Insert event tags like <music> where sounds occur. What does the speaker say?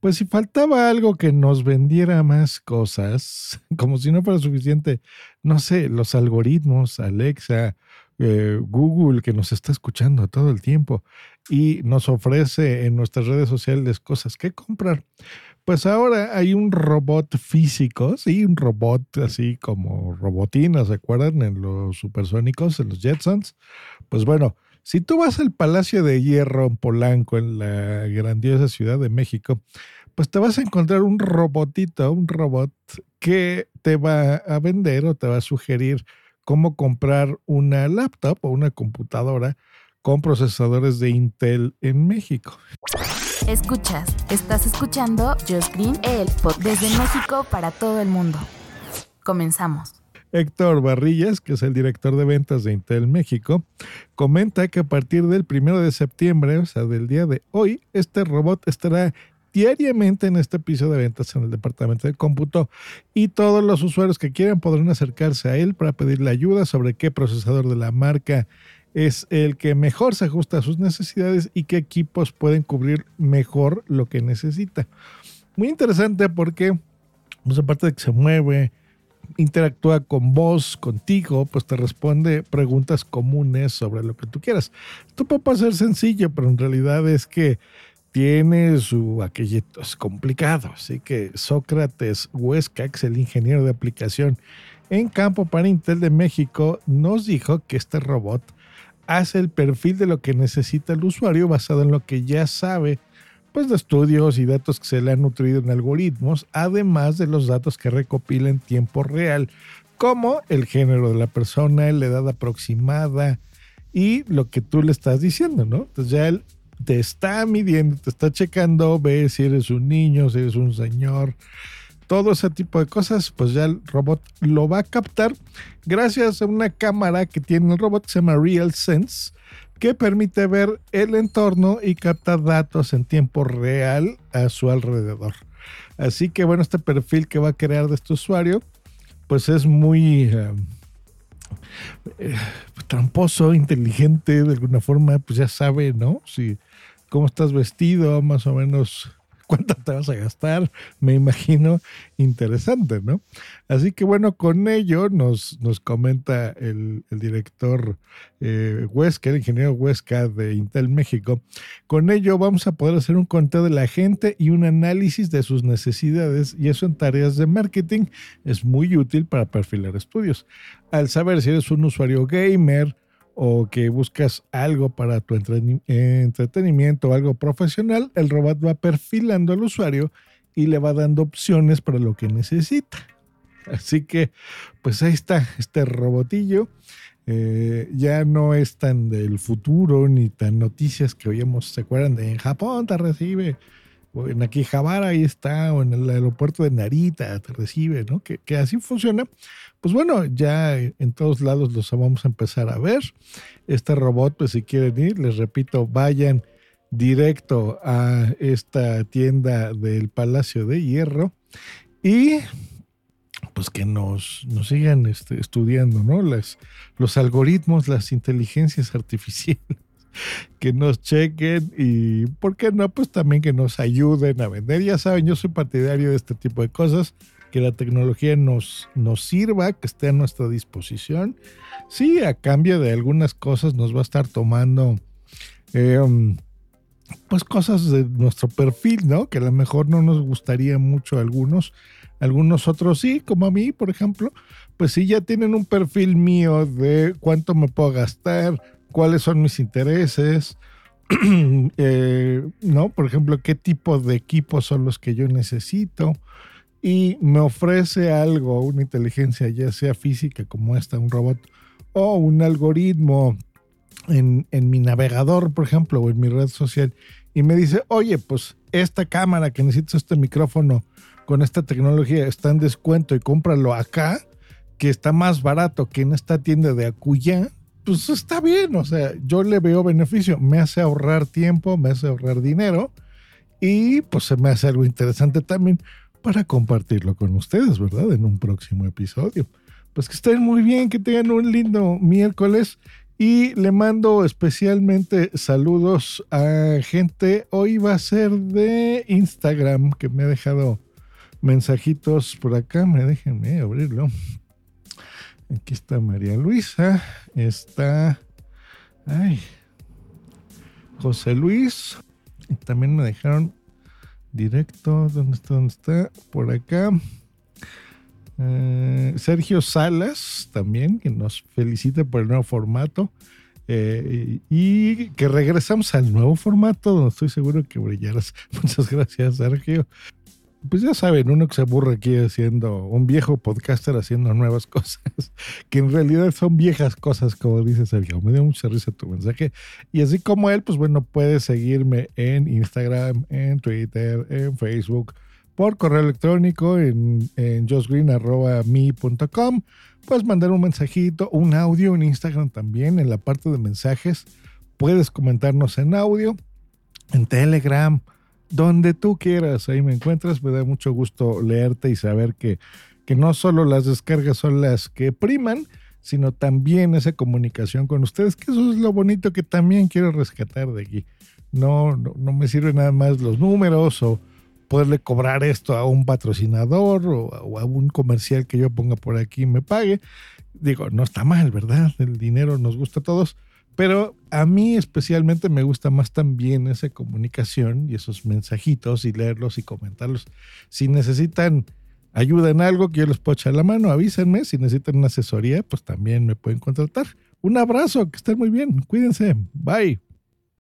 pues si faltaba algo que nos vendiera más cosas, <laughs> como si no fuera suficiente, no sé, los algoritmos, Alexa, eh, Google, que nos está escuchando todo el tiempo y nos ofrece en nuestras redes sociales cosas que comprar. Pues ahora hay un robot físico, sí, un robot así como robotina, ¿se acuerdan? En los supersónicos, en los Jetsons. Pues bueno, si tú vas al Palacio de Hierro en Polanco, en la grandiosa Ciudad de México, pues te vas a encontrar un robotito, un robot que te va a vender o te va a sugerir cómo comprar una laptop o una computadora con procesadores de Intel en México. Escuchas, estás escuchando Just Green, el pod desde México para todo el mundo. Comenzamos. Héctor Barrillas, que es el director de ventas de Intel México, comenta que a partir del primero de septiembre, o sea, del día de hoy, este robot estará diariamente en este piso de ventas en el departamento de cómputo y todos los usuarios que quieran podrán acercarse a él para pedirle ayuda sobre qué procesador de la marca es el que mejor se ajusta a sus necesidades y qué equipos pueden cubrir mejor lo que necesita. Muy interesante porque, pues aparte de que se mueve, interactúa con vos, contigo, pues te responde preguntas comunes sobre lo que tú quieras. Esto puede parecer sencillo, pero en realidad es que tiene su aquellito, es complicado. Así que Sócrates Huesca, que es el ingeniero de aplicación en campo para Intel de México, nos dijo que este robot hace el perfil de lo que necesita el usuario basado en lo que ya sabe pues de estudios y datos que se le han nutrido en algoritmos, además de los datos que recopila en tiempo real, como el género de la persona, la edad aproximada y lo que tú le estás diciendo, ¿no? Entonces ya él te está midiendo, te está checando, ve si eres un niño, si eres un señor, todo ese tipo de cosas, pues ya el robot lo va a captar gracias a una cámara que tiene el robot que se llama Real Sense que permite ver el entorno y captar datos en tiempo real a su alrededor. Así que bueno, este perfil que va a crear de este usuario, pues es muy eh, eh, tramposo, inteligente, de alguna forma, pues ya sabe, ¿no? Si cómo estás vestido, más o menos cuánto te vas a gastar, me imagino interesante, ¿no? Así que bueno, con ello nos, nos comenta el, director eh, Huesca, el ingeniero Huesca de Intel México, con ello vamos a poder hacer un conteo de la gente y un análisis de sus necesidades y eso en tareas de marketing es muy útil para perfilar estudios. Al saber si eres un usuario gamer, o que buscas algo para tu entretenimiento o algo profesional, el robot va perfilando al usuario y le va dando opciones para lo que necesita. Así que, pues ahí está este robotillo. Eh, ya no es tan del futuro ni tan noticias que oíamos, ¿se acuerdan? De en Japón te recibe o en Akihabara ahí está, o en el aeropuerto de Narita te recibe, ¿no? Que, así funciona. Pues bueno, ya en todos lados los vamos a empezar a ver. Este robot, pues si quieren ir, les repito, vayan directo a esta tienda del Palacio de Hierro y pues que nos, sigan este, estudiando, ¿no? Las, los algoritmos, las inteligencias artificiales <laughs> que nos chequen y, ¿por qué no? Pues también que nos ayuden a vender. Ya saben, yo soy partidario de este tipo de cosas, que la tecnología nos, nos sirva, que esté a nuestra disposición. Sí, a cambio de algunas cosas nos va a estar tomando, eh, um, pues cosas de nuestro perfil, ¿no? Que a lo mejor no nos gustaría mucho a algunos. Algunos otros sí, como a mí, por ejemplo, pues sí ya tienen un perfil mío de cuánto me puedo gastar, cuáles son mis intereses, <clears throat> eh, ¿no? Por ejemplo, qué tipo de equipos son los que yo necesito. Y me ofrece algo, una inteligencia, ya sea física como esta, un robot, o un algoritmo en, en mi navegador, por ejemplo, o en mi red social, y me dice, oye, pues esta cámara que necesitas este micrófono con esta tecnología está en descuento y cómpralo acá, que está más barato que en esta tienda de Acuya, pues está bien, o sea, yo le veo beneficio, me hace ahorrar tiempo, me hace ahorrar dinero y pues se me hace algo interesante también para compartirlo con ustedes, ¿verdad? En un próximo episodio. Pues que estén muy bien, que tengan un lindo miércoles y le mando especialmente saludos a gente. Hoy va a ser de Instagram que me ha dejado mensajitos por acá. Me déjenme abrirlo. Aquí está María Luisa. Está. Ay. José Luis. También me dejaron directo. ¿Dónde está? ¿Dónde está? Por acá. Eh, Sergio Salas también, que nos felicita por el nuevo formato. Eh, y que regresamos al nuevo formato, donde estoy seguro que brillarás. <laughs> Muchas gracias, Sergio. Pues ya saben, uno que se aburre aquí haciendo, un viejo podcaster haciendo nuevas <laughs> cosas, que en realidad son viejas cosas, como dice Sergio. Me dio mucha risa tu mensaje. Y así como él, pues bueno, puedes seguirme en Instagram, en Twitter, en Facebook, por correo electrónico en, en. Puedes mandar un mensajito, un audio en Instagram también, en la parte de mensajes. Puedes comentarnos en audio, en Telegram, donde tú quieras. Ahí me encuentras. Me da mucho gusto leerte y saber que, que no solo las descargas son las que priman, sino también esa comunicación con ustedes, que eso es lo bonito que también quiero rescatar de aquí. No, no, no me sirven nada más los números o poderle cobrar esto a un patrocinador o, a un comercial que yo ponga por aquí y me pague. Digo, no está mal, ¿verdad? El dinero nos gusta a todos, pero a mí especialmente me gusta más también esa comunicación y esos mensajitos y leerlos y comentarlos. Si necesitan ayuda en algo que yo les puedo la mano, avísenme. Si necesitan una asesoría, pues también me pueden contratar. Un abrazo, que estén muy bien. Cuídense. Bye.